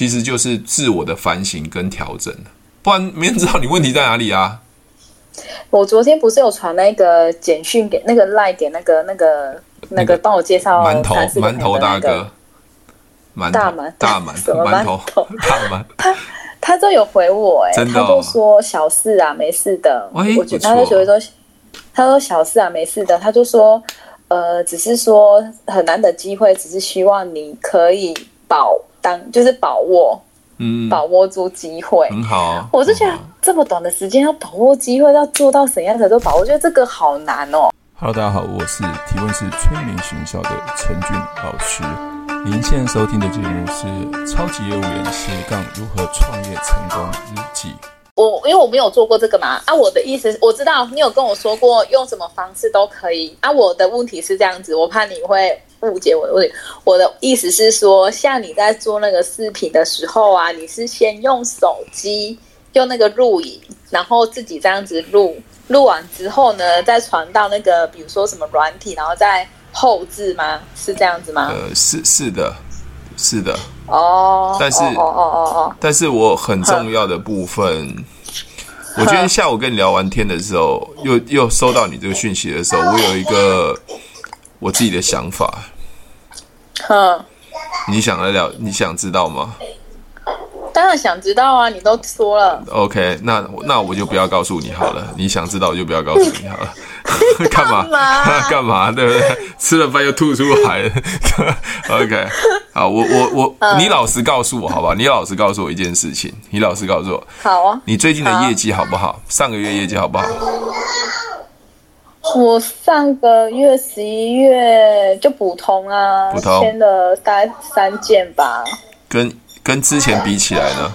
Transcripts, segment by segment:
其实就是自我的反省跟调整，不然没人知道你问题在哪里啊。我昨天不是有传那个简讯给那个赖给那个那个那个帮我介绍馒头馒头大哥，馒大馒大馒馒头大馒，他他都有回我哎、他就说小事啊，没事的。欸、我觉得他就觉得说，他说小事啊，没事的。他就说呃，只是说很难得机会，只是希望你可以保当就是把握。嗯，把握住机会很好。我是觉得这么短的时间要把握机会，要做到怎样才都把握？我觉得这个好难哦。Hello，大家好，我是提问是催眠学校的陈俊老师。您现在收听的节目是《超级业务员斜杠如何创业成功日记》。我因为我没有做过这个嘛，啊，我的意思我知道你有跟我说过用什么方式都可以啊。我的问题是这样子，我怕你会。误解我的问题，我的意思是说，像你在做那个视频的时候啊，你是先用手机用那个录影，然后自己这样子录，录完之后呢，再传到那个比如说什么软体，然后再后置吗？是这样子吗？呃，是是的，是的。哦，但是哦哦哦哦，但是我很重要的部分，我今天下午跟你聊完天的时候，又又收到你这个讯息的时候，我有一个。我自己的想法，哼，你想得了？你想知道吗？当然想知道啊！你都说了，OK，那那我就不要告诉你好了。你想知道，我就不要告诉你好了。干嘛？干嘛？对不对？吃了饭又吐出来了。OK，好，我我我，嗯、你老实告诉我好不好？你老实告诉我一件事情。你老实告诉我，好啊。你最近的业绩好不好？上个月业绩好不好？我上个月十一月就普通啊，普通，签了大概三件吧。跟跟之前比起来呢？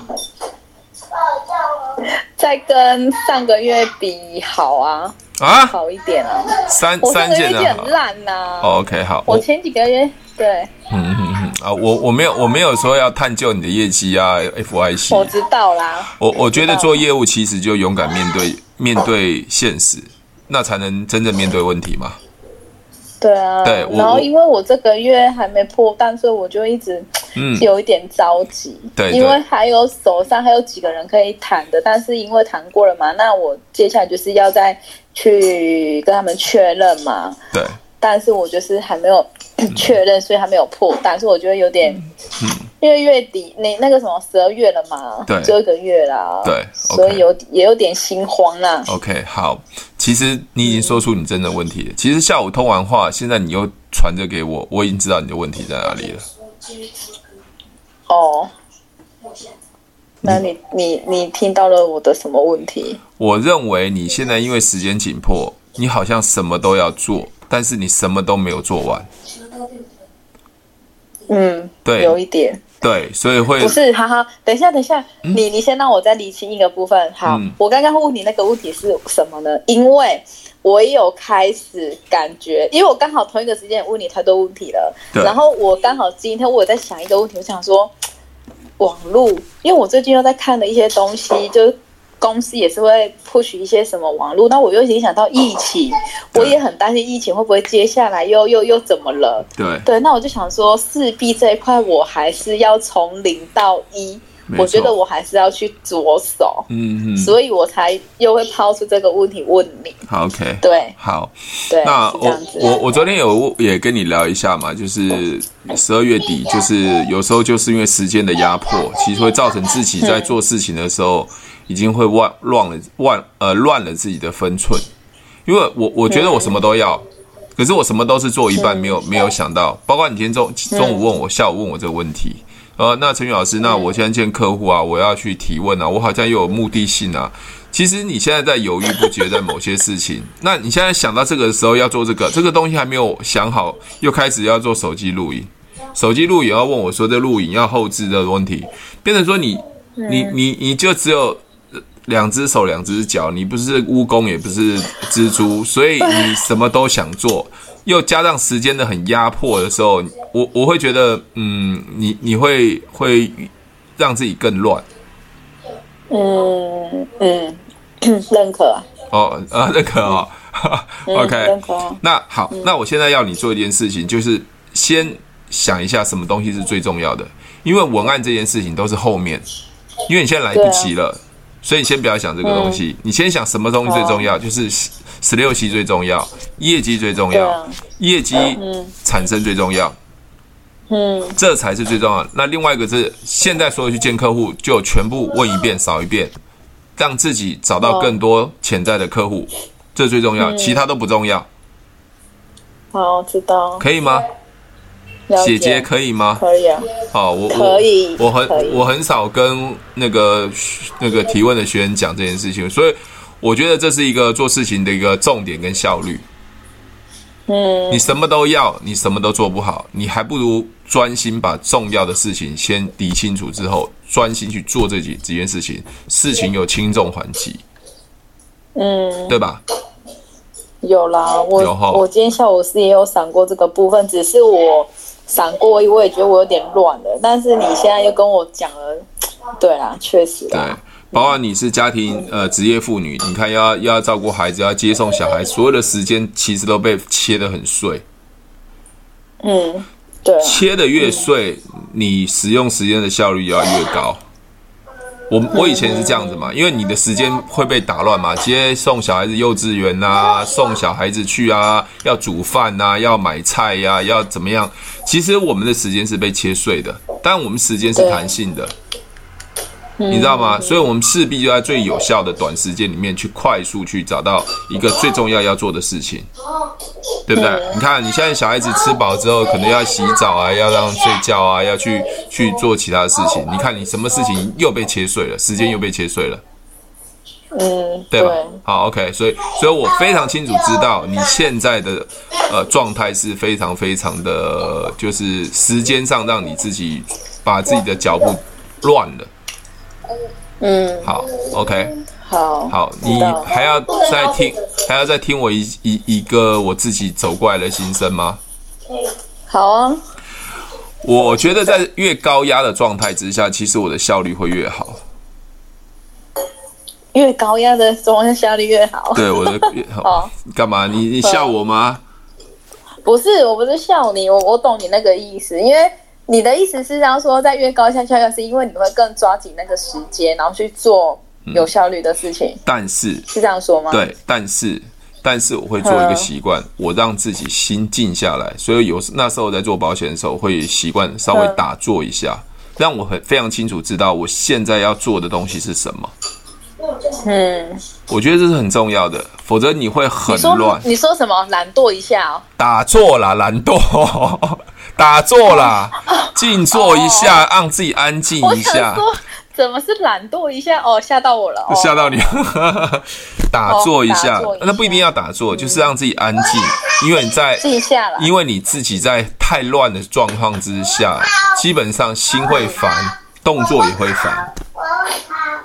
再跟上个月比好啊，啊，好一点啊。三三件很烂呐、啊。哦、OK，好。我前几个月对。嗯嗯嗯啊，我我没有我没有说要探究你的业绩啊，FYC。我知道啦。我我觉得做业务其实就勇敢面对面对现实。那才能真正面对问题嘛？对啊，对。然后因为我这个月还没破单，所以我就一直嗯有一点着急。嗯、对，因为还有手上还有几个人可以谈的，但是因为谈过了嘛，那我接下来就是要再去跟他们确认嘛。对。但是我就是还没有 确认，所以还没有破单，所以我觉得有点。嗯。因为月底那那个什么十二月了嘛，对，就一个月啦，对.所以有也有点心慌啦。OK，好，其实你已经说出你真的问题了。其实下午通完话，现在你又传着给我，我已经知道你的问题在哪里了。哦，那你你你听到了我的什么问题？我认为你现在因为时间紧迫，你好像什么都要做，但是你什么都没有做完。嗯，对，有一点。对，所以会不是，哈哈，等一下，等一下，嗯、你你先让我再理清一个部分。好，嗯、我刚刚问你那个问题是什么呢？因为我也有开始感觉，因为我刚好同一个时间问你太多问题了。然后我刚好今天我有在想一个问题，我想说网络，因为我最近又在看了一些东西，就。公司也是会 push 一些什么网络，那我又影响到疫情，我也很担心疫情会不会接下来又又又怎么了？对。对，那我就想说，四 B 这一块我还是要从零到一，我觉得我还是要去着手，嗯嗯，所以我才又会抛出这个问题问你。好，OK，对，好，对，那我我我昨天有也跟你聊一下嘛，就是十二月底，就是有时候就是因为时间的压迫，其实会造成自己在做事情的时候。已经会乱乱了乱呃乱了自己的分寸，因为我我觉得我什么都要，可是我什么都是做一半，没有没有想到，包括你今天中中午问我，下午问我这个问题，呃，那陈宇老师，那我现在见客户啊，我要去提问啊，我好像又有目的性啊。其实你现在在犹豫不决在某些事情，那你现在想到这个的时候要做这个，这个东西还没有想好，又开始要做手机录影，手机录影要问我说这录影要后置的问题，变成说你你你你就只有。两只手，两只脚，你不是蜈蚣，也不是蜘蛛，所以你什么都想做，又加上时间的很压迫的时候，我我会觉得，嗯，你你会会让自己更乱。嗯嗯，认可啊。哦啊，认可哦。OK，认可。那好，那我现在要你做一件事情，就是先想一下什么东西是最重要的。因为文案这件事情都是后面，因为你现在来不及了，所以你先不要想这个东西，你先想什么东西最重要，就是十六期最重要，业绩最重要，业绩产生最重要，嗯，这才是最重要的。那另外一个是，现在所有去见客户，就全部问一遍，扫一遍，让自己找到更多潜在的客户，这最重要，其他都不重要。好，知道。可以吗？姐姐可以吗？可以啊。好，我可以。我很我很少跟那个那个提问的学员讲这件事情，所以我觉得这是一个做事情的一个重点跟效率。嗯。你什么都要，你什么都做不好，你还不如专心把重要的事情先理清楚之后，专心去做这几几件事情，事情有轻重缓急。嗯。对吧？有啦，我我今天下午是也有想过这个部分，只是我闪过，我也觉得我有点乱了。但是你现在又跟我讲了，对啦，确实。对，包括你是家庭呃职业妇女，你看要要照顾孩子，要接送小孩，所有的时间其实都被切得很碎。嗯，对。切的越碎，你使用时间的效率要越高。我我以前是这样子嘛，因为你的时间会被打乱嘛，接送小孩子幼稚园呐，送小孩子去啊，要煮饭呐，要买菜呀，要怎么样？其实我们的时间是被切碎的，但我们时间是弹性的。你知道吗？所以，我们势必就在最有效的短时间里面去快速去找到一个最重要要做的事情，对不对？你看，你现在小孩子吃饱之后，可能要洗澡啊，要让睡觉啊，要去去做其他的事情。你看，你什么事情又被切碎了，时间又被切碎了，嗯，对吧？好，OK，所以，所以我非常清楚知道你现在的呃状态是非常非常的，就是时间上让你自己把自己的脚步乱了。嗯，好，OK，好，好，你还要再听，还要再听我一一一个我自己走过来的心声吗？好啊，我觉得在越高压的状态之下，其实我的效率会越好。越高压的状态效率越好。对，我的越 好。干嘛？你你笑我吗？不是，我不是笑你，我我懂你那个意思，因为。你的意思是这样说，在越高下效率，是因为你会更抓紧那个时间，然后去做有效率的事情。嗯、但是是这样说吗？对，但是但是我会做一个习惯，我让自己心静下来。所以有那时候在做保险的时候，会习惯稍微打坐一下，让我很非常清楚知道我现在要做的东西是什么。嗯，我觉得这是很重要的，否则你会很乱。你说什么？懒惰一下哦？打坐啦，懒惰。打坐啦，静坐一下，哦、让自己安静一下。怎么是懒惰一下？哦，吓到我了，吓、哦、到你。打坐一下，哦、那不一定要打坐，嗯、就是让自己安静，因为你在静下来，因为你自己在太乱的状况之下，基本上心会烦，动作也会烦。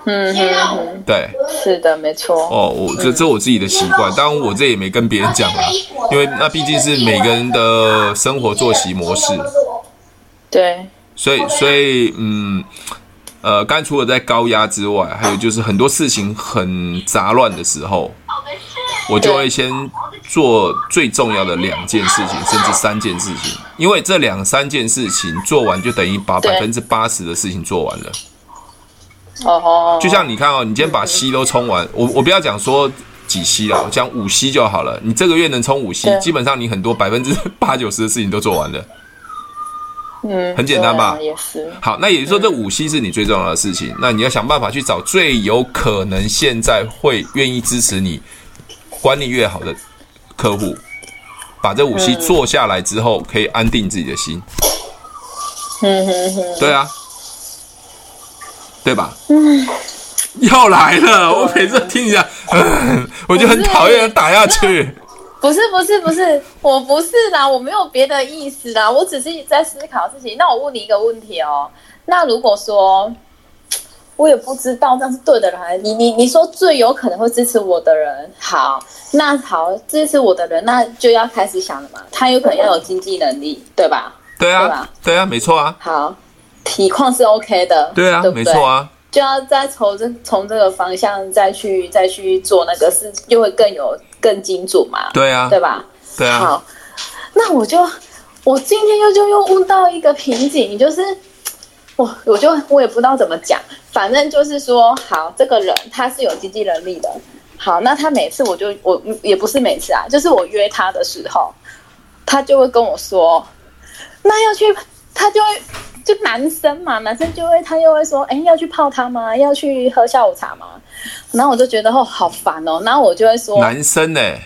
嗯哼哼，对，是的，没错。哦，我这这我自己的习惯，当然我这也没跟别人讲啦，因为那毕竟是每个人的生活作息模式。对，所以所以嗯，呃，刚除了在高压之外，还有就是很多事情很杂乱的时候，我就会先做最重要的两件事情，甚至三件事情，因为这两三件事情做完，就等于把百分之八十的事情做完了。哦，就像你看哦，你今天把息都充完，我我不要讲说几息了，我讲五息就好了。你这个月能充五息基本上你很多百分之八九十的事情都做完了。嗯，很简单吧？也是。好，那也就是说这五息是你最重要的事情，那你要想办法去找最有可能现在会愿意支持你、管理越好的客户，把这五息做下来之后，可以安定自己的心。嗯哼哼，对啊。对吧？嗯，又来了。我每次听一下，嗯，我就很讨厌打下去。不是不是不是，我不是啦，我没有别的意思啦，我只是在思考事情。那我问你一个问题哦，那如果说我也不知道这样是对的人，你你你说最有可能会支持我的人，好，那好，支持我的人，那就要开始想了嘛。他有可能要有经济能力，对吧？对啊，对吧？对啊，没错啊。好。体况是 OK 的，对啊，对对没错啊，就要再从这从这个方向再去再去做那个事，又会更有更精准嘛，对啊，对吧？对啊。好，那我就我今天又就又问到一个瓶颈，就是我我就我也不知道怎么讲，反正就是说，好，这个人他是有经济能力的。好，那他每次我就我也不是每次啊，就是我约他的时候，他就会跟我说，那要去，他就会就男生嘛，男生就会他又会说，哎，要去泡汤吗？要去喝下午茶吗？然后我就觉得哦，好烦哦。然后我就会说，男生呢、欸，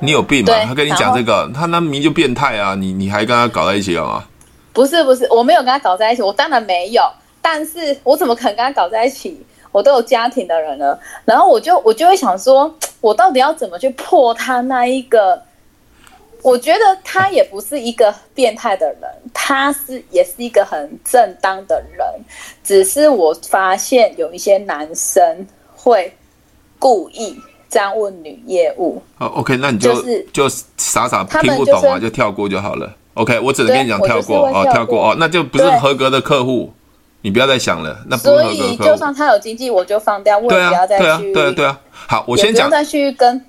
你有病吗？他跟你讲这个，他那明明就变态啊，你你还跟他搞在一起了吗？不是不是，我没有跟他搞在一起，我当然没有。但是我怎么可能跟他搞在一起？我都有家庭的人了。然后我就我就会想说，我到底要怎么去破他那一个？我觉得他也不是一个变态的人，他是也是一个很正当的人。只是我发现有一些男生会故意这样问女业务。好，OK，那你就、就是、就傻傻听不懂啊，就，跳过就好了。OK，我只能跟你讲跳过哦，跳过，哦，那就不是合格的客户，你不要再想了，那。所以就算他有经济，我就放掉，我也不要再去。对啊，对啊。好，我先讲。再去跟。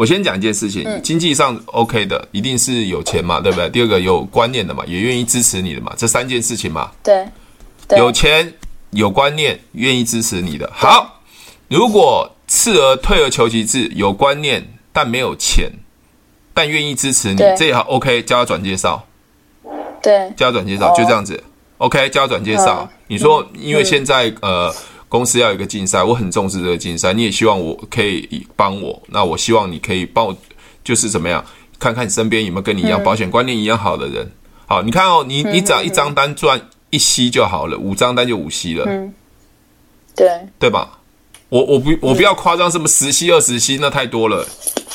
我先讲一件事情，嗯、经济上 OK 的，一定是有钱嘛，对不对？第二个有观念的嘛，也愿意支持你的嘛，这三件事情嘛。对。对有钱、有观念、愿意支持你的。好，如果次而退而求其次，有观念但没有钱。但愿意支持你，这也好 OK，叫他转介绍。对，叫他转介绍，就这样子。OK，叫他转介绍。你说，因为现在呃，公司要有一个竞赛，我很重视这个竞赛，你也希望我可以帮我。那我希望你可以帮我，就是怎么样，看看你身边有没有跟你一样保险观念一样好的人。好，你看哦，你你只要一张单赚一息就好了，五张单就五息了。嗯，对，对吧？我我不我不要夸张，什么十息二十息那太多了，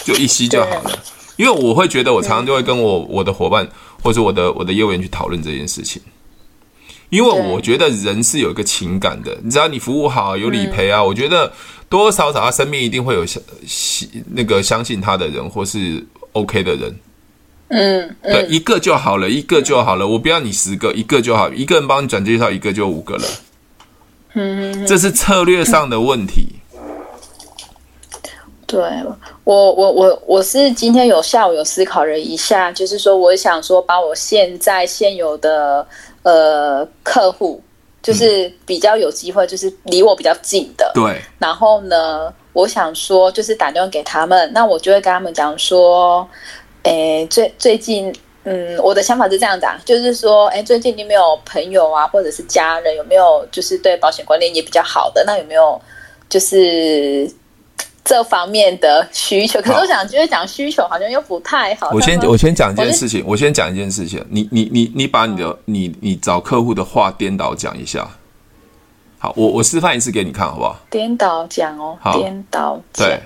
就一息就好了。因为我会觉得，我常常就会跟我我的伙伴或者我的我的业务员去讨论这件事情，因为我觉得人是有一个情感的，你知道，你服务好有理赔啊，我觉得多多少少他身边一定会有相那个相信他的人或是 OK 的人，嗯，对，一个就好了，一个就好了，我不要你十个，一个就好，一个人帮你转介绍，一个就五个了，嗯，这是策略上的问题。对我，我我我是今天有下午有思考了一下，就是说，我想说，把我现在现有的呃客户，就是比较有机会，就是离我比较近的，对。然后呢，我想说，就是打电话给他们，那我就会跟他们讲说，诶，最最近，嗯，我的想法是这样子啊，就是说，诶，最近你有没有朋友啊，或者是家人，有没有就是对保险观念也比较好的？那有没有就是？这方面的需求，可是我想就是讲需求，好像又不太好。我先我先讲一件事情，我先讲一件事情。你你你你把你的、嗯、你你找客户的话颠倒讲一下。好，我我示范一次给你看，好不好？颠倒讲哦，好，颠倒讲。对，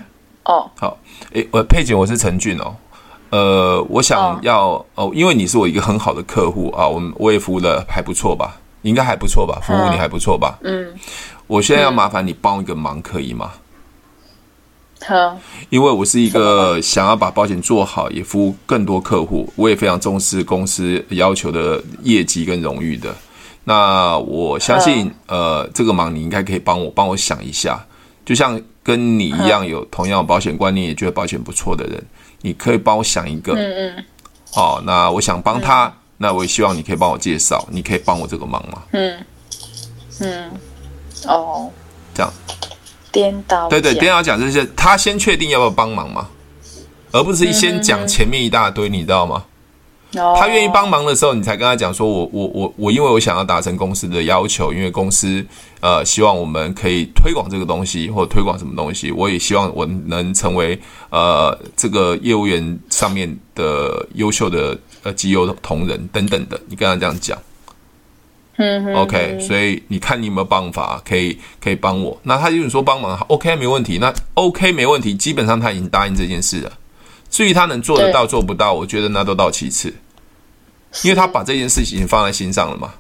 哦，好。诶，我佩姐，我是陈俊哦。呃，我想要哦，哦，因为你是我一个很好的客户啊，我我也服务的还不错吧？应该还不错吧？服务你还不错吧？嗯。我现在要麻烦你帮一个忙，可以吗？好，因为我是一个想要把保险做好，也服务更多客户，我也非常重视公司要求的业绩跟荣誉的。那我相信，呃，这个忙你应该可以帮我帮我想一下。就像跟你一样有同样保险观念，也觉得保险不错的人，你可以帮我想一个。嗯嗯。哦，那我想帮他，那我也希望你可以帮我介绍，你可以帮我这个忙吗？嗯嗯。哦，这样。颠倒对对，颠倒讲这些，他先确定要不要帮忙嘛，而不是先讲前面一大堆，嗯、你知道吗？哦、他愿意帮忙的时候，你才跟他讲说我，我我我我，因为我想要达成公司的要求，因为公司呃希望我们可以推广这个东西，或推广什么东西，我也希望我能成为呃这个业务员上面的优秀的呃绩优同仁等等的，你跟他这样讲。嗯，OK，所以你看你有没有办法可以可以帮我？那他就是说帮忙，OK，没问题。那 OK 没问题，基本上他已经答应这件事了。至于他能做得到做不到，我觉得那都到其次，因为他把这件事情放在心上了嘛。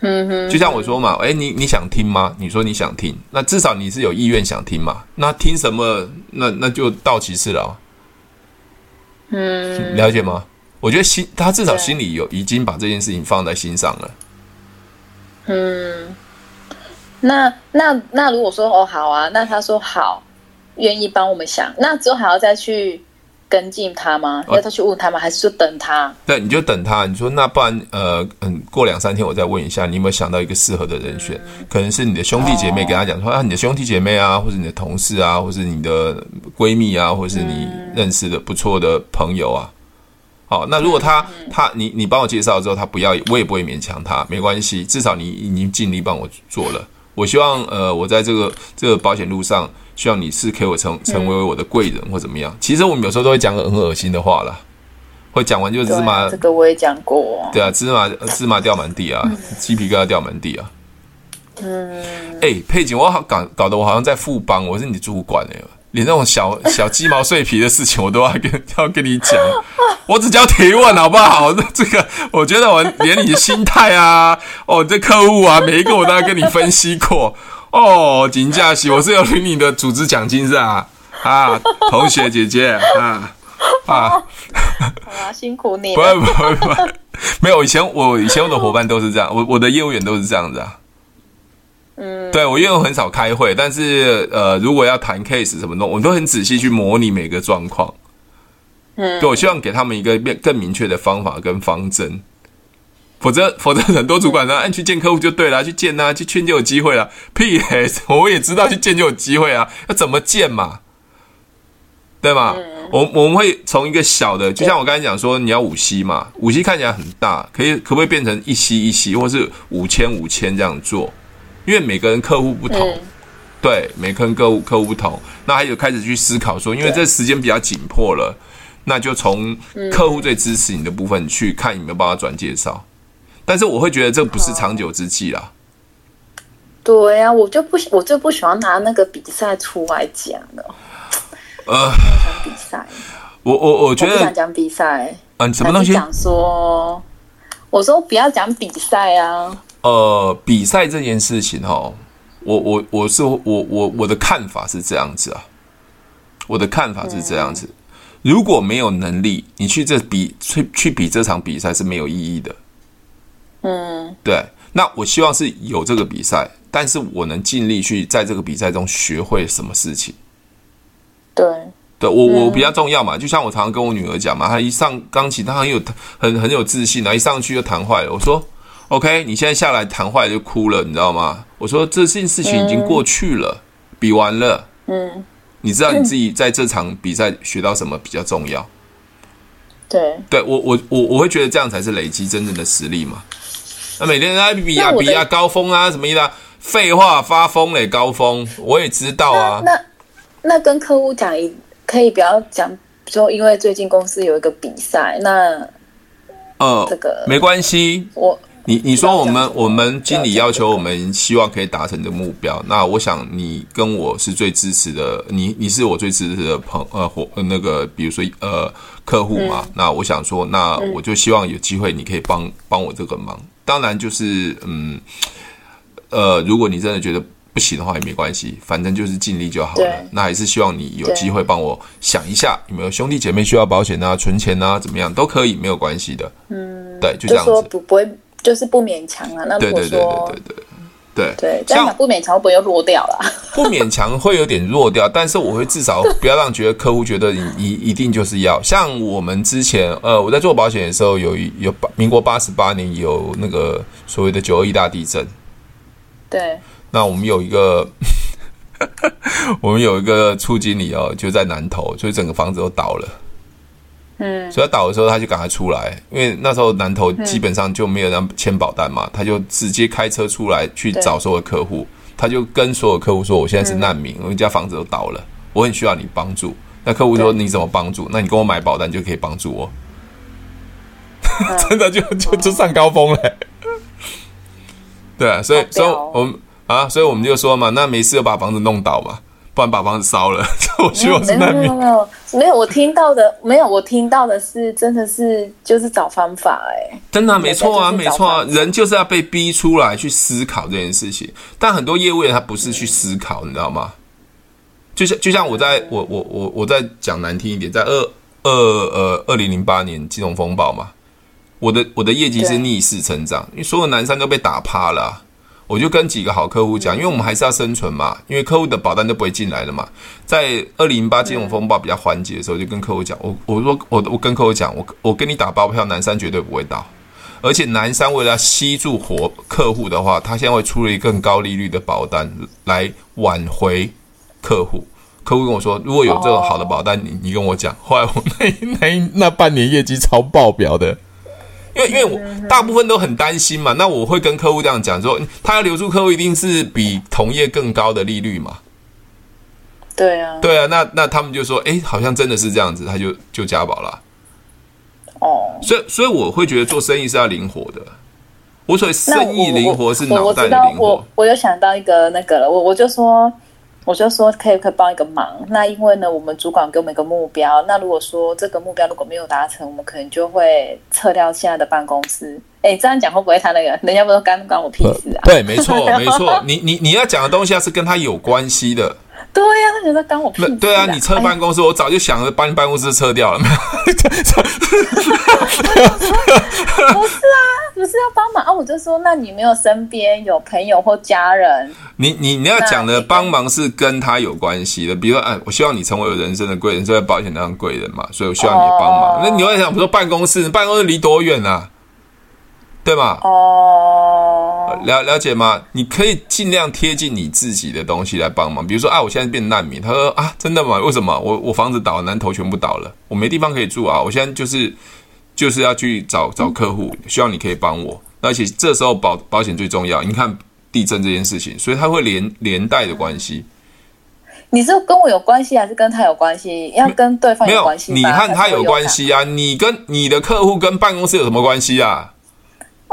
嗯哼，就像我说嘛，诶，你你想听吗？你说你想听，那至少你是有意愿想听嘛。那听什么？那那就到其次了。嗯，了解吗？我觉得心他至少心里有已经把这件事情放在心上了。嗯，那那那如果说哦好啊，那他说好，愿意帮我们想，那之后还要再去跟进他吗？要他去问他吗？还是说等他？对，你就等他。你说那不然呃嗯，过两三天我再问一下，你有没有想到一个适合的人选？嗯、可能是你的兄弟姐妹，给他讲说、哦、啊，你的兄弟姐妹啊，或者你的同事啊，或是你的闺蜜啊，或是你认识的不错的朋友啊。好，那如果他他你你帮我介绍之后，他不要，我也不会勉强他，没关系，至少你已经尽力帮我做了。我希望呃，我在这个这个保险路上，希望你是可以我成成为我的贵人或怎么样。其实我们有时候都会讲个很恶心的话啦，会讲完就芝麻，这个我也讲过，对啊，芝麻芝麻掉满地啊，鸡皮疙瘩掉满地啊。嗯，哎，佩锦，我好搞搞得我好像在富邦，我是你主管哎、欸。连那种小小鸡毛碎皮的事情，我都要跟要跟你讲。我只叫提问，好不好？这个，我觉得我连你的心态啊，哦，这客户啊，每一个我都要跟你分析过。哦，金假期，我是有领你的组织奖金是吧？啊，同学姐姐啊啊，好啊，辛苦你了。不会不会不会，没有，以前我以前我的伙伴都是这样，我我的业务员都是这样子啊。嗯，对，我因为我很少开会，但是呃，如果要谈 case 什么的，我都很仔细去模拟每个状况。嗯，对，我希望给他们一个更更明确的方法跟方针，否则否则很多主管呢，按去见客户就对了，去见呐、啊，去劝就有机会了。屁嘿，我也知道去见就有机会啊，要怎么见嘛？对吗？嗯、我我们会从一个小的，就像我刚才讲说，你要五息嘛，五息看起来很大，可以可不可以变成一息一息或是五千五千这样做？因为每个人客户不同，嗯、对，每个人客户客户不同，那还有开始去思考说，因为这时间比较紧迫了，那就从客户最支持你的部分去看有没有办法转介绍。但是我会觉得这不是长久之计啦。对呀、啊，我就不我就不喜欢拿那个比赛出来讲了。呃，比赛，我我我觉得我不想讲比赛。嗯，什么东西？讲说，我说不要讲比赛啊。呃，比赛这件事情哈，我我我是我我我的看法是这样子啊，我的看法是这样子，如果没有能力，你去这比去去比这场比赛是没有意义的。嗯，对。那我希望是有这个比赛，但是我能尽力去在这个比赛中学会什么事情。对，对我我比较重要嘛，就像我常常跟我女儿讲嘛，她一上钢琴，她很有很很有自信啊，一上去就弹坏了，我说。OK，你现在下来谈坏就哭了，你知道吗？我说这件事情已经过去了，嗯、比完了。嗯，你知道你自己在这场比赛学到什么比较重要？对，对我我我我会觉得这样才是累积真正的实力嘛。那每天在比啊比啊高峰啊什么意思啊？废话发疯嘞，高峰我也知道啊。那那，那跟客户讲一可以不要讲说，因为最近公司有一个比赛，那呃这个没关系，我。你你说我们我们经理要求我们希望可以达成的目标，那我想你跟我是最支持的，你你是我最支持的朋呃伙那个比如说呃客户嘛，嗯、那我想说，那我就希望有机会你可以帮帮我这个忙。当然就是嗯呃，如果你真的觉得不行的话也没关系，反正就是尽力就好了。那还是希望你有机会帮我想一下有没有兄弟姐妹需要保险啊、存钱啊怎么样都可以，没有关系的。嗯，对，就这样子。不不会。就是不勉强啊，那如果说对对对对对对对，这样不勉强会不会又弱掉了？不勉强会有点弱掉，但是我会至少不要让觉得客户觉得你一一定就是要像我们之前呃，我在做保险的时候有有八民国八十八年有那个所谓的九二一大地震，对，那我们有一个 我们有一个处经理哦，就在南投，所以整个房子都倒了。嗯，所以他倒的时候，他就赶快出来，因为那时候南投基本上就没有人签保单嘛，他就直接开车出来去找所有客户，他就跟所有客户说：“我现在是难民，我们家房子都倒了，我很需要你帮助。”那客户说：“你怎么帮助？那你跟我买保单就可以帮助我。” 真的就就就上高峰了。对啊，所以所以我们啊，所以我们就说嘛，那没事就把房子弄倒嘛。不然把房子烧了，我希望是难民。没有没有没有，我听到的没有，我听到的是真的是就是找方法哎、欸，真的、啊、没错啊没错啊，人就是要被逼出来去思考这件事情。但很多业务员他不是去思考，嗯、你知道吗？就像就像我在我我我我在讲难听一点，在二二呃二零零八年金融风暴嘛，我的我的业绩是逆势成长，因为所有南山都被打趴了、啊。我就跟几个好客户讲，因为我们还是要生存嘛，因为客户的保单都不会进来了嘛。在二零零八金融风暴比较缓解的时候，就跟客户讲，我我说我我跟客户讲，我我跟你打包票，南山绝对不会倒。而且南山为了吸住活客户的话，他现在会出了一个更高利率的保单来挽回客户。客户跟我说，如果有这种好的保单，你你跟我讲。后来我那那那半年业绩超爆表的，因为因为我大部分都很担心嘛。那我会跟客户这样讲说，他要留住客户，一定是比同业更高的利率嘛。对啊，对啊。那那他们就说，哎，好像真的是这样子，他就就加保了。哦，所以所以我会觉得做生意是要灵活的。我所谓生意灵活是脑袋的灵活。我我，我有想到一个那个了，我我就说。我就说可以可以帮一个忙，那因为呢，我们主管给我们一个目标，那如果说这个目标如果没有达成，我们可能就会撤掉现在的办公室。哎，这样讲会不会他那个人家不说干关我屁事啊？对，没错没错，你你你要讲的东西要是跟他有关系的。对呀、啊，他觉得干我屁事、啊。对啊，你撤办公室，哎、我早就想着把你办公室撤掉了。没有？不是啊，不是要帮忙啊！我就说，那你没有身边有朋友或家人？你你你要讲的帮忙是跟他有关系的，比如说，哎，我希望你成为我人生的贵人，所以保险当贵人嘛，所以我需要你帮忙。哦、那你会想，比如说办公室，办公室离多远啊？对吗？哦，了了解吗？你可以尽量贴近你自己的东西来帮忙。比如说啊，我现在变难民。他说啊，真的吗？为什么？我我房子倒了，南头全部倒了，我没地方可以住啊。我现在就是就是要去找找客户，希望你可以帮我。而且这时候保保险最重要。你看地震这件事情，所以它会连连带的关系。你是跟我有关系，还是跟他有关系？要跟对方有关系？你和他有关系啊？你跟你的客户跟办公室有什么关系啊？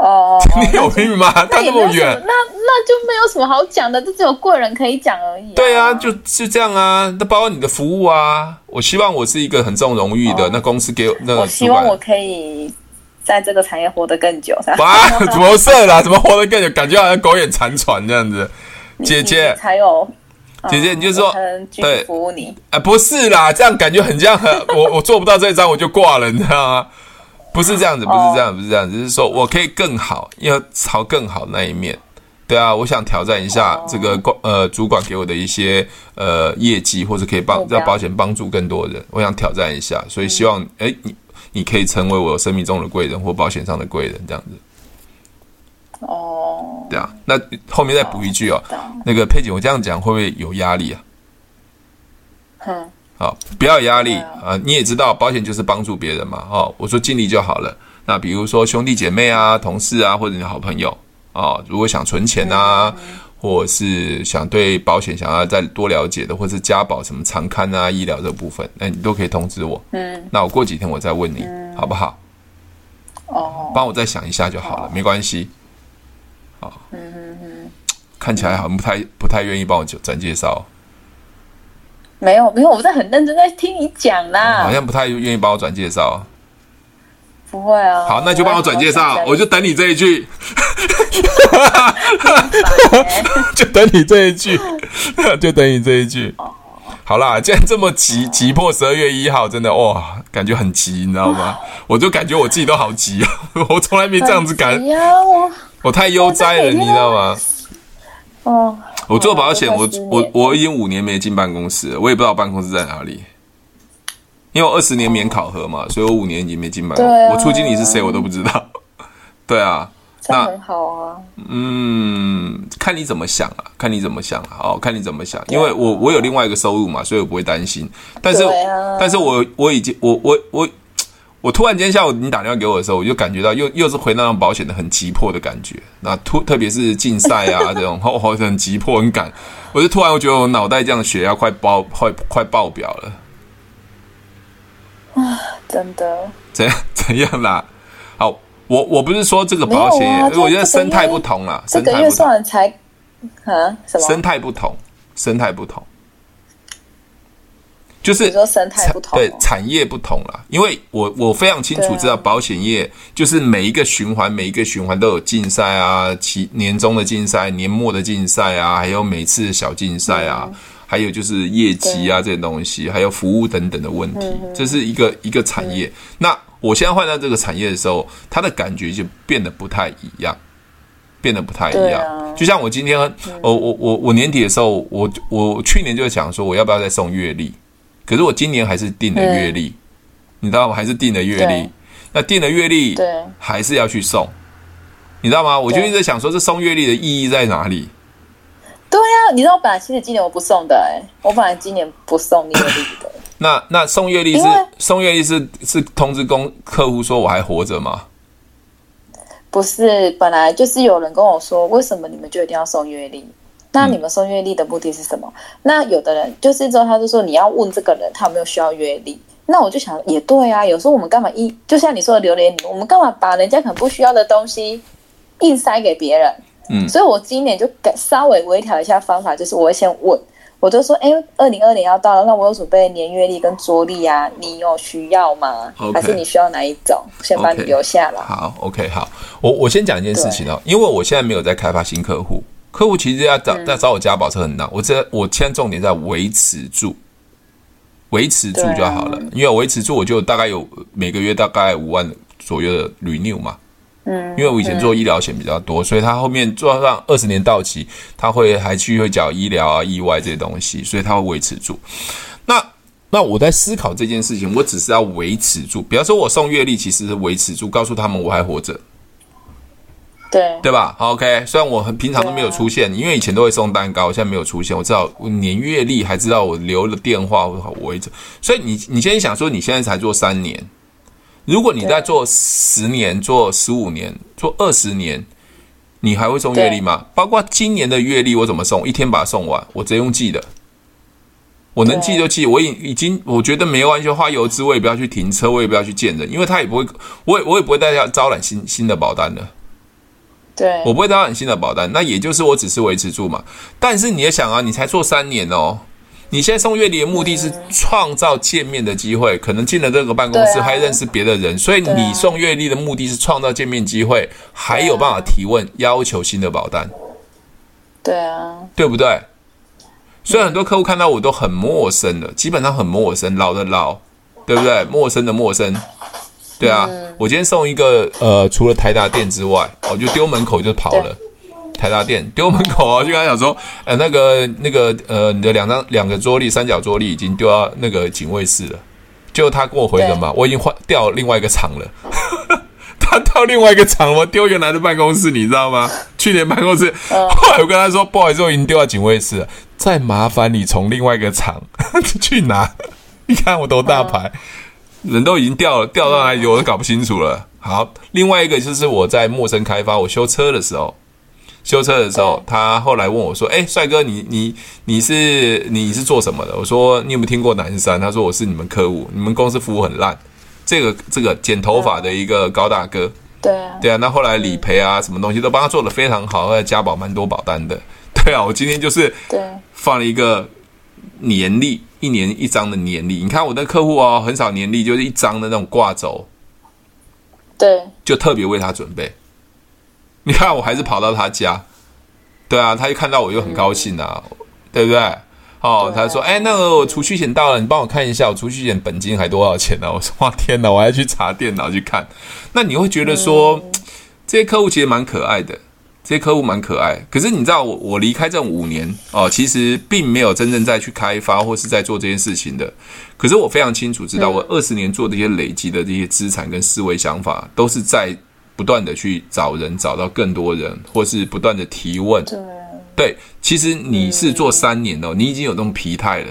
哦，你 有病吗？他那么远，那那就没有什么好讲的，这只有贵人可以讲而已、啊。对啊，就是这样啊。那包括你的服务啊，我希望我是一个很重荣誉的。哦、那公司给我那，我希望我可以在这个产业活得更久。哇，怎么事啦？怎么活得更久？感觉好像苟延残喘这样子。姐姐才有，姐姐，你就说对，服务你。啊，不是啦，这样感觉很像很我我做不到这一张我就挂了，你知道吗？不是这样子，不是这样，不是这样只，是说我可以更好，要朝更好那一面。对啊，我想挑战一下这个管呃主管给我的一些呃业绩，或者可以帮让保险帮助更多人。我想挑战一下，所以希望哎你你可以成为我生命中的贵人或保险上的贵人这样子。哦，对啊，那后面再补一句哦，那个佩姐，我这样讲会不会有压力啊？哼。好，不要有压力啊！你也知道，保险就是帮助别人嘛。哦，我说尽力就好了。那比如说兄弟姐妹啊、同事啊，或者你好朋友啊，如果想存钱啊，或者是想对保险想要再多了解的，或者是家保什么长看啊、医疗这部分，那你都可以通知我。嗯，那我过几天我再问你，好不好？哦，帮我再想一下就好了，没关系。好，嗯嗯嗯，看起来好像不太不太愿意帮我转介绍。没有没有，我在很认真在听你讲啦。好像不太愿意帮我转介绍。不会啊。好，那就帮我转介绍，我就等你这一句。就等你这一句，就等你这一句。好啦，既然这么急急迫，十二月一号真的哇，感觉很急，你知道吗？我就感觉我自己都好急啊，我从来没这样子感。我我太悠哉了，你知道吗？哦。我做保险，我我我已经五年没进办公室了，我也不知道办公室在哪里。因为我二十年免考核嘛，所以我五年已经没进办公室。我处经理是谁我都不知道。对啊，那很好啊。嗯，看你怎么想啊，看你怎么想啊，哦，看你怎么想。因为我我有另外一个收入嘛，所以我不会担心。但是，但是我我已经我我我。我突然间下午你打电话给我的时候，我就感觉到又又是回那种保险的很急迫的感觉。那突特别是竞赛啊 这种，哦，很急迫很赶。我就突然我觉得我脑袋这样血压快爆快快爆表了。啊，真的？怎样怎样啦？好，我我不是说这个保险，啊、我觉得生态不同啦。这个月算才啊什么？生态不同，生态不同。就是说生态不同，对产业不同啦，因为我我非常清楚知道保险业就是每一个循环每一个循环都有竞赛啊，其年终的竞赛、年末的竞赛啊，还有每次小竞赛啊，还有就是业绩啊这些东西，还有服务等等的问题，这是一个一个产业。那我现在换到这个产业的时候，它的感觉就变得不太一样。变得不太一样。啊、就像我今天，我我我我年底的时候，我我去年就想说我要不要再送月历，可是我今年还是定了月历，嗯、你知道吗？还是定了月历。那定了月历，对，还是要去送，你知道吗？我就一直在想说，这送月历的意义在哪里？对呀、啊，你知道我本来其实今年我不送的、欸，哎，我本来今年不送月历的。那那送月历是送月历是是通知公客户说我还活着吗？不是，本来就是有人跟我说，为什么你们就一定要送月历？那你们送月历的目的是什么？嗯、那有的人就是之后他就说，你要问这个人他有没有需要阅历。那我就想也对啊，有时候我们干嘛一就像你说的榴莲，我们干嘛把人家可能不需要的东西硬塞给别人？嗯，所以我今年就改稍微微调一下方法，就是我会先问，我就说，哎，二零二零要到了，那我有准备年月历跟桌历啊，你有需要吗？Okay, 还是你需要哪一种？先把你留下来。好，OK，好，我我先讲一件事情哦，因为我现在没有在开发新客户，客户其实要找要找我加保是很难，我这我现在重点在维持住。维持住就好了，因为维持住，我就大概有每个月大概五万左右的 renew 嘛。嗯，因为我以前做医疗险比较多，所以他后面做上二十年到期，他会还去会缴医疗啊、意外这些东西，所以他会维持住。那那我在思考这件事情，我只是要维持住。比方说，我送月历，其实是维持住，告诉他们我还活着。对对吧？OK，虽然我很平常都没有出现，因为以前都会送蛋糕，现在没有出现。我知道我年月历，还知道我留了电话，我一直。所以你你现在想说，你现在才做三年，如果你在做十年、做十五年、做二十年，你还会送月历吗？包括今年的月历，我怎么送？一天把它送完，我直接用寄的，我能寄就寄。我已已经我觉得没关系，花油资我也不要去停车，我也不要去见人，因为他也不会，我也我也不会再要招揽新新的保单的。对，我不会招很新的保单，那也就是我只是维持住嘛。但是你也想啊，你才做三年哦，你现在送月历的目的是创造见面的机会，可能进了这个办公室还认识别的人，所以你送月历的目的是创造见面机会，还有办法提问要求新的保单。对啊，对不对？所以很多客户看到我都很陌生的，基本上很陌生，老的老，对不对？陌生的陌生。对啊，嗯、我今天送一个呃，除了台达店之外，我就丢门口就跑了。台达店丢门口啊，就跟他讲说，呃，那个那个呃，你的两张两个桌立，三角桌立已经丢到那个警卫室了。就他跟我回的嘛，我已经换调另外一个厂了。他到另外一个厂，我丢原来的办公室，你知道吗？去年办公室，嗯、后来我跟他说，不好意思，我已经丢到警卫室了，再麻烦你从另外一个厂 去拿。你看我多大牌。嗯人都已经掉了，掉到哪里我都搞不清楚了。好，另外一个就是我在陌生开发，我修车的时候，修车的时候，他后来问我说：“诶，帅哥，你你你是你是做什么的？”我说：“你有没有听过南山？”他说：“我是你们客户，你们公司服务很烂。”这个这个剪头发的一个高大哥，对啊，对啊。那后来理赔啊，什么东西都帮他做的非常好，后来加保蛮多保单的。对啊，我今天就是对放了一个年历。一年一张的年历，你看我的客户哦，很少年历，就是一张的那种挂轴，对，就特别为他准备。你看我还是跑到他家，对啊，他一看到我就很高兴啊，嗯、对不对？哦，他说：“哎，那个我储蓄险到了，你帮我看一下，我储蓄险本金还多少钱呢、啊？”我说：“哇，天哪，我还要去查电脑去看。”那你会觉得说，嗯、这些客户其实蛮可爱的。这些客户蛮可爱，可是你知道我我离开这五年哦，其实并没有真正在去开发或是在做这件事情的。可是我非常清楚知道，我二十年做这些累积的这些资产跟思维想法，都是在不断的去找人，找到更多人，或是不断的提问。对，对，其实你是做三年哦，你已经有这种疲态了，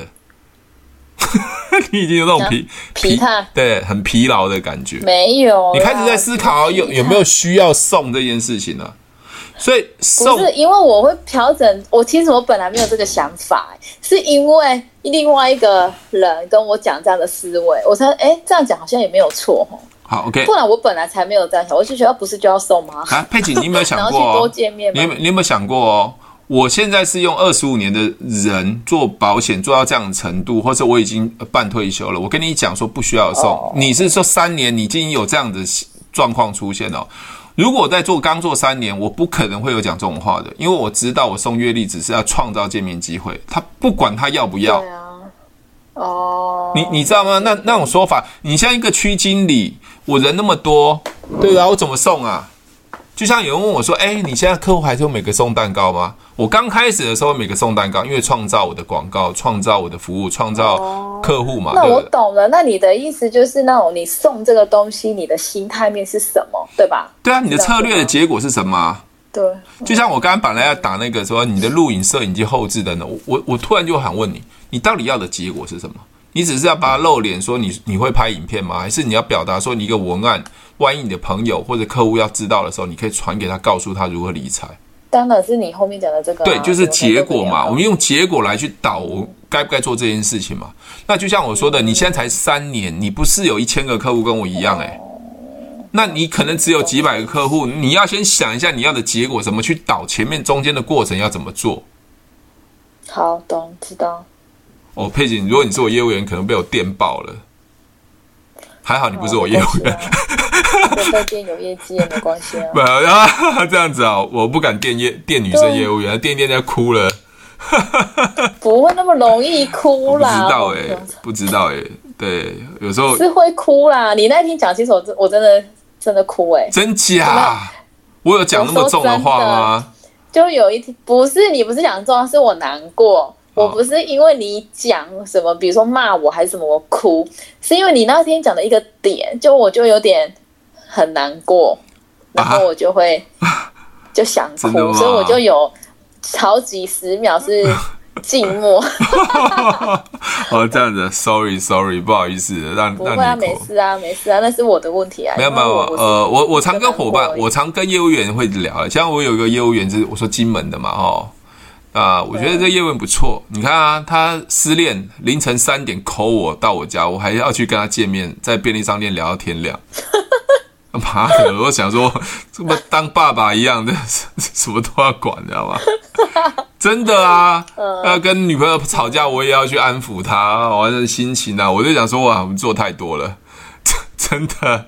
你已经有这种疲疲态，对，很疲劳的感觉。没有，你开始在思考有有没有需要送这件事情呢？所以不是因为我会调整，我其实我本来没有这个想法，是因为另外一个人跟我讲这样的思维，我才哎这样讲好像也没有错哦。好，OK，不然我本来才没有这样想，我就觉得不是就要送吗？啊，佩锦，你有没有想过？多见面吗？你有你有没有想过哦？我现在是用二十五年的人做保险做到这样的程度，或者我已经半退休了。我跟你讲说不需要送，哦、你是说三年你已经有这样的状况出现了。如果我在做刚做三年，我不可能会有讲这种话的，因为我知道我送月历只是要创造见面机会，他不管他要不要。对啊。哦。你你知道吗？那那种说法，你像一个区经理，我人那么多，对啊，我怎么送啊？就像有人问我说：“哎，你现在客户还是会每个送蛋糕吗？”我刚开始的时候每个送蛋糕，因为创造我的广告，创造我的服务，创造客户嘛。那我懂了。那你的意思就是，那种你送这个东西，你的心态面是什么，对吧？对啊，你的策略的结果是什么？对。就像我刚刚本来要打那个说你的录影、摄影机后置的呢，我我突然就想问你，你到底要的结果是什么？你只是要把它露脸，说你你会拍影片吗？还是你要表达说你一个文案？万一你的朋友或者客户要知道的时候，你可以传给他，告诉他如何理财。当然是你后面讲的这个、啊。对，就是结果嘛。我们用结果来去导，我该不该做这件事情嘛？那就像我说的，你现在才三年，你不是有一千个客户跟我一样诶、欸，那你可能只有几百个客户，你要先想一下你要的结果怎么去导，前面中间的过程要怎么做。好，懂，知道。哦，佩姐，如果你是我业务员，可能被我电爆了。还好你不是我业务员。在店有业绩也没关系啊。不啊，这样子啊，我不敢电业电女生业务员，电电在哭了。不会那么容易哭啦。不知道哎、欸，不知道哎、欸，对，有时候是会哭啦。你那天讲清楚，我真我真的真的哭哎、欸。真假？我有讲那么重的话吗？就有一天，不是你不是讲重，是我难过。我不是因为你讲什么，比如说骂我还是什么，我哭，是因为你那天讲的一个点，就我就有点很难过，然后我就会 就想哭，所以我就有好几十秒是 静默。哦，这样子，sorry sorry，不好意思，让不会啊，没事啊，没事啊，那是我的问题啊。没有没有，呃，我我常跟伙伴，我常跟业务员会聊，像我有一个业务员是我说金门的嘛，哦。啊，我觉得这业务员不错。你看啊，他失恋凌晨三点 call 我到我家，我还要去跟他见面，在便利商店聊到天亮。妈的，我想说，这么当爸爸一样的，什么都要管，你知道吗？真的啊，呃跟女朋友吵架，我也要去安抚她，我的心情啊，我就想说，哇，我们做太多了，真的，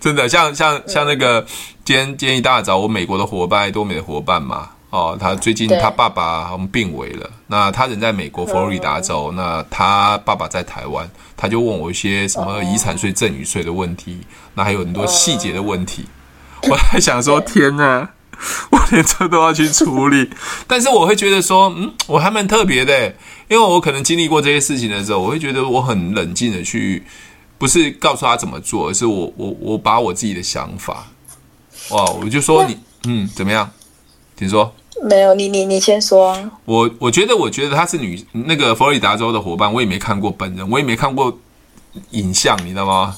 真的，像像像那个今天今天一大早，我美国的伙伴，多美的伙伴嘛。哦，他最近他爸爸病危了，那他人在美国佛罗里达州，那他爸爸在台湾，他就问我一些什么遗产税、赠与税的问题，那还有很多细节的问题，我还想说天哪，我连这都要去处理，但是我会觉得说，嗯，我还蛮特别的，因为我可能经历过这些事情的时候，我会觉得我很冷静的去，不是告诉他怎么做，而是我我我把我自己的想法，哇，我就说你，嗯，怎么样？请说。没有你，你你先说。我我觉得，我觉得她是女那个佛罗里达州的伙伴，我也没看过本人，我也没看过影像，你知道吗？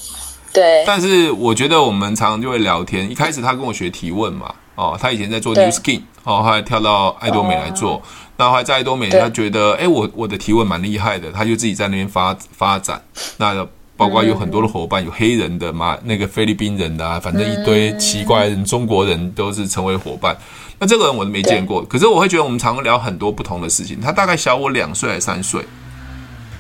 对。但是我觉得我们常常就会聊天。一开始她跟我学提问嘛，哦，她以前在做 New Skin，哦，后来跳到爱多美来做。那后来在爱多美，她觉得，哎，我我的提问蛮厉害的，她就自己在那边发发展。那包括有很多的伙伴，有黑人的嘛，那个菲律宾人的啊，反正一堆奇怪的人，中国人都是成为伙伴。那这个人我都没见过，可是我会觉得我们常聊很多不同的事情。他大概小我两岁还是三岁，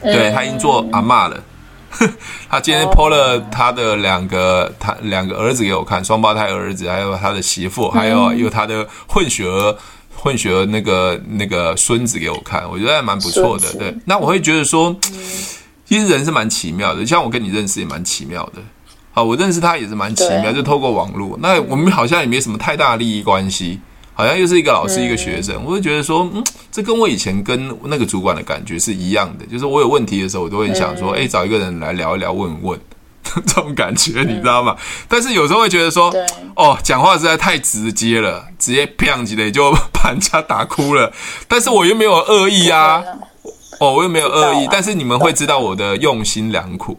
对，他已经做阿嬷了。他今天 po 了他的两个他两个儿子给我看，双胞胎儿子，还有他的媳妇，还有有他的混血儿混血儿那个那个孙子给我看，我觉得还蛮不错的。对，那我会觉得说，其实人是蛮奇妙的，像我跟你认识也蛮奇妙的。好，我认识他也是蛮奇妙，就透过网络。那我们好像也没什么太大的利益关系。好像又是一个老师，一个学生，我就觉得说，嗯，这跟我以前跟那个主管的感觉是一样的，就是我有问题的时候，我都会想说，哎，找一个人来聊一聊，问问，这种感觉，你知道吗？但是有时候会觉得说，哦，讲话实在太直接了，直接啪起来就把人家打哭了，但是我又没有恶意啊，哦，我又没有恶意，但是你们会知道我的用心良苦。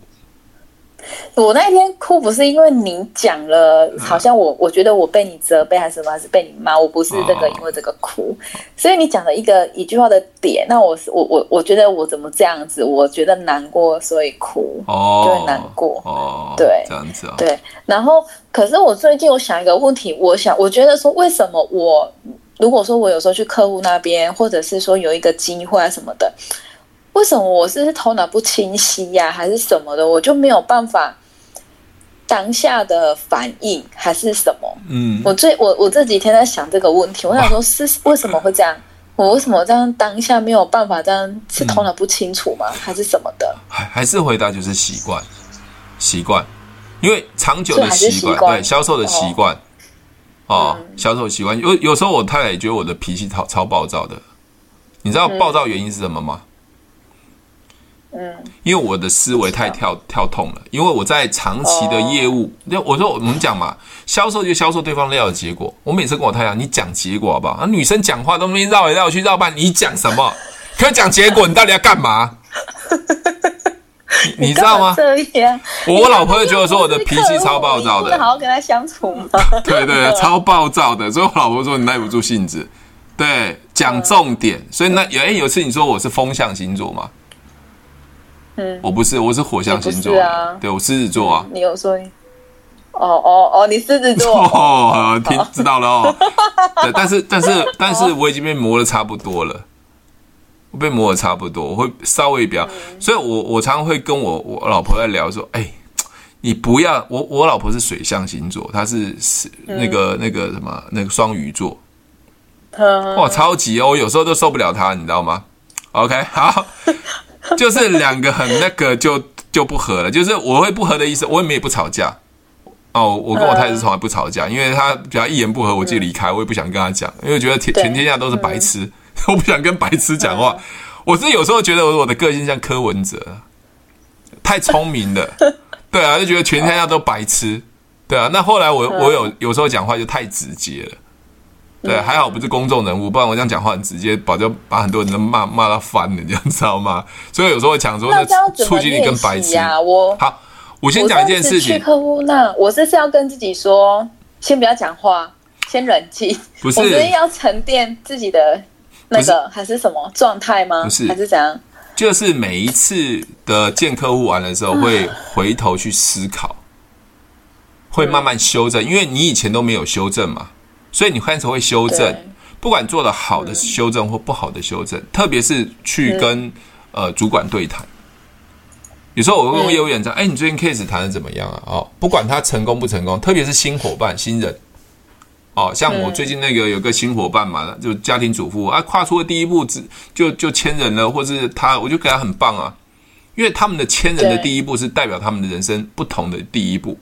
我那天哭不是因为你讲了，好像我我觉得我被你责备还是什么，还是被你骂，我不是这个因为这个哭，所以你讲了一个一句话的点，那我是我我我觉得我怎么这样子，我觉得难过，所以哭，哦，就会难过，哦，对，这样子啊，对，然后可是我最近我想一个问题，我想我觉得说为什么我如果说我有时候去客户那边，或者是说有一个机会啊什么的。为什么我是头脑不清晰呀、啊，还是什么的，我就没有办法当下的反应，还是什么？嗯，我最我我这几天在想这个问题，我想说是为什么会这样？我为什么这样当下没有办法这样？是头脑不清楚吗？还是什么的？还还是回答就是习惯，习惯，因为长久的习惯，对销售的习惯。哦哦，销售习惯有有时候我太太也觉得我的脾气超超暴躁的，你知道暴躁原因是什么吗？嗯，因为我的思维太跳跳痛了，因为我在长期的业务，那、哦、我说我们讲嘛，销售就销售对方要的结果。我每次跟我太太，你讲结果好不好？啊，女生讲话都没绕来绕去绕半，你讲什么？可以讲结果，你到底要干嘛？你，你知道吗？我老婆就觉得说我的脾气超暴躁的，好好跟她相处吗？对，对对，超暴躁的，所以我老婆说你耐不住性子。对，讲重点。嗯、所以那有哎，有次你说我是风象星座嘛？嗯，我不是，我是火象星座。啊、对，我狮子座啊。你有说？哦哦哦，你狮子座。哦，听知道了哦。对，但是但是但是我已经被磨的差不多了。我被磨的差不多，我会稍微比较，嗯、所以我我常常会跟我我老婆在聊说，哎、欸，你不要我我老婆是水象星座，她是是那个、嗯、那个什么那个双鱼座，嗯、哇，超级哦，我有时候都受不了她，你知道吗？OK，好，就是两个很那个就就不合了，就是我会不合的意思，我也没也不吵架。哦，我跟我太太是从来不吵架，因为她只要一言不合我就离开，我也不想跟她讲，因为觉得全全天下都是白痴。我不想跟白痴讲话，我是有时候觉得我的个性像柯文哲，太聪明了，对啊，就觉得全天下都白痴，对啊。那后来我我有有时候讲话就太直接了，对，还好不是公众人物，不然我这样讲话很直接，把就把很多人都骂骂到翻了，你知道吗？所以有时候会讲说，那促进你跟白痴啊。我好，我先讲一件事情。去客户那，我这是要跟自己说，先不要讲话，先冷静，不是，我觉得要沉淀自己的。那个还是什么状态吗？不是，还是怎样？就是每一次的见客户完的时候，会回头去思考，会慢慢修正，因为你以前都没有修正嘛，所以你开始会修正。不管做的好的修正或不好的修正，特别是去跟呃主管对谈。有时候我会问业务员长：“哎，你最近 case 谈的怎么样啊？”哦，不管他成功不成功，特别是新伙伴、新人。哦，像我最近那个有个新伙伴嘛，就家庭主妇啊，跨出了第一步，只就就签人了，或是他，我就觉得他很棒啊，因为他们的签人的第一步是代表他们的人生不同的第一步。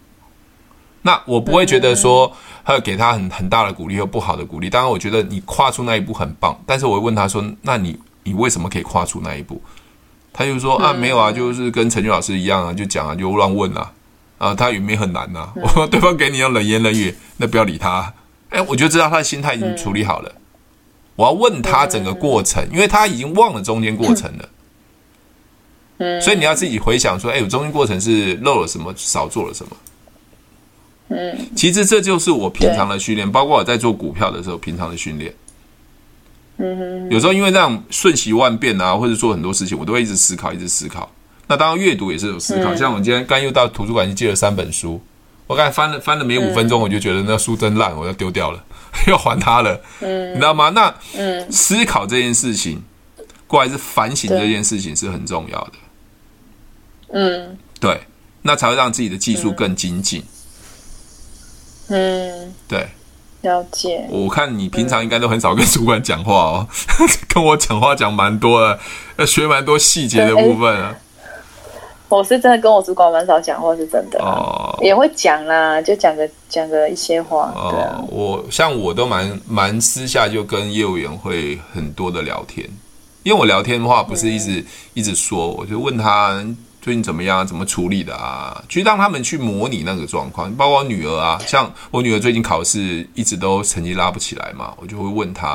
那我不会觉得说，他要给他很很大的鼓励或不好的鼓励。当然，我觉得你跨出那一步很棒，但是我会问他说，那你你为什么可以跨出那一步？他就说啊，没有啊，就是跟陈俊老师一样啊，就讲啊，就乱问啊，啊，他也没很难呐。我说对方给你要冷言冷语，那不要理他。哎，我就知道他的心态已经处理好了。嗯、我要问他整个过程，因为他已经忘了中间过程了。嗯，所以你要自己回想说，哎，我中间过程是漏了什么，少做了什么。嗯，其实这就是我平常的训练，包括我在做股票的时候，平常的训练。嗯，有时候因为这样瞬息万变啊，或者做很多事情，我都会一直思考，一直思考。那当然阅读也是有思考，像我今天刚又到图书馆去借了三本书。我刚才翻了翻了没五分钟，我就觉得那书真烂，我要丢掉了，要还他了，嗯，你知道吗？那嗯，思考这件事情，过来是反省这件事情是很重要的，嗯，对，那才会让自己的技术更精进，嗯，对，了解。我看你平常应该都很少跟主管讲话哦，跟我讲话讲蛮多的，要学蛮多细节的部分啊。我是真的跟我主管蛮少讲话，是真的，哦，也会讲啦，就讲个讲个一些话。哦，对啊，我像我都蛮蛮私下就跟业务员会很多的聊天，因为我聊天的话不是一直、嗯、一直说，我就问他最近怎么样，怎么处理的啊，去让他们去模拟那个状况。包括我女儿啊，像我女儿最近考试一直都成绩拉不起来嘛，我就会问她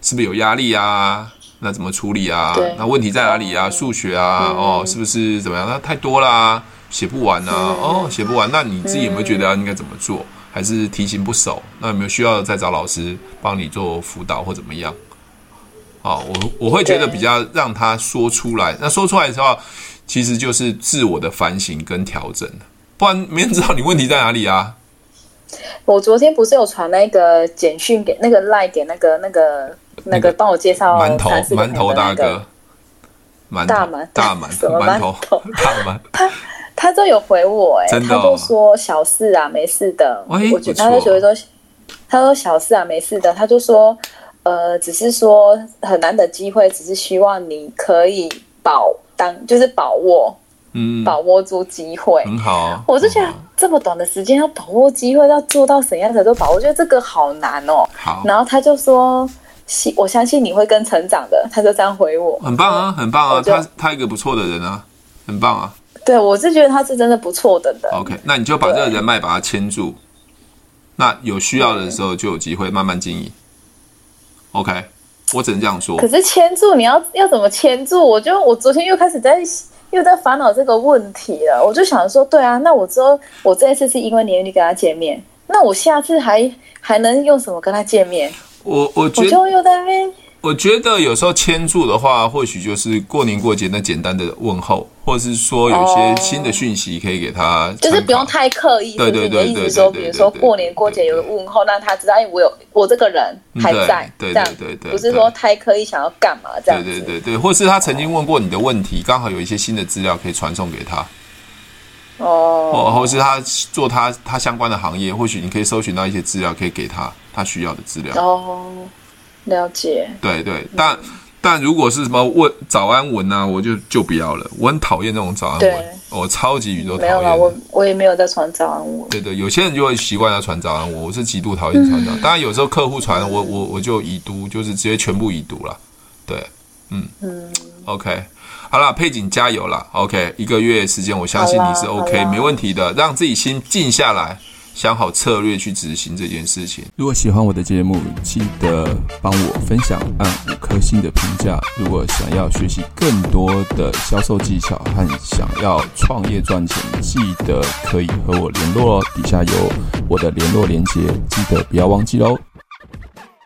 是不是有压力啊？那怎么处理啊？那问题在哪里啊？数学啊，嗯、哦，是不是怎么样？那太多啦，写不完啊，嗯、哦，写不完。那你自己有没有觉得应该怎么做？嗯、还是题型不熟？那有没有需要再找老师帮你做辅导或怎么样？哦，我我会觉得比较让他说出来。那说出来的时候，其实就是自我的反省跟调整，不然没人知道你问题在哪里啊。我昨天不是有传那个简讯给那个赖给那个那个。那个帮我介绍馒头，馒头大哥，大馒大馒馒头大馒，他他都有回我哎，他就说小事啊，没事的。我觉得他就觉得说，他说小事啊，没事的。他就说，呃，只是说很难得机会，只是希望你可以保当，就是把握。嗯，把握住机会，很好。我就觉得这么短的时间要把握机会，要做到怎样才都把握，我觉得这个好难哦。好，然后他就说，我相信你会更成长的，他就这样回我，很棒啊，很棒啊，他他一个不错的人啊，很棒啊。对，我是觉得他是真的不错的人。OK，那你就把这个人脉把他牵住，那有需要的时候就有机会慢慢经营。OK，我只能这样说。可是牵住你要要怎么牵住？我就我昨天又开始在。又在烦恼这个问题了，我就想说，对啊，那我之后我这一次是因为你愿意跟他见面，那我下次还还能用什么跟他见面？我我觉得我就又在那边。我觉得有时候牵住的话，或许就是过年过节那简单的问候，或者是说有一些新的讯息可以给他，就是不用太刻意。对对对对，意思说，比如说过年过节有个问候，让他知道，哎，我有我这个人还在，对对对对，不是说太刻意想要干嘛这样。对对对对，或是他曾经问过你的问题，刚好有一些新的资料可以传送给他。哦，或或是他做他他相关的行业，或许你可以搜寻到一些资料，可以给他他需要的资料。哦。了解，对对，但但如果是什么问早安文啊，我就就不要了。我很讨厌那种早安文，我超级宇宙讨厌。没有啦，我我也没有在传早安文。对对，有些人就会习惯要传早安文，我是极度讨厌传早安。当然有时候客户传，我我我就已读，就是直接全部已读了。对，嗯嗯，OK，好了，佩锦加油了，OK，一个月时间，我相信你是 OK，没问题的，让自己心静下来。想好策略去执行这件事情。如果喜欢我的节目，记得帮我分享，按五颗星的评价。如果想要学习更多的销售技巧和想要创业赚钱，记得可以和我联络哦。底下有我的联络连接，记得不要忘记喽。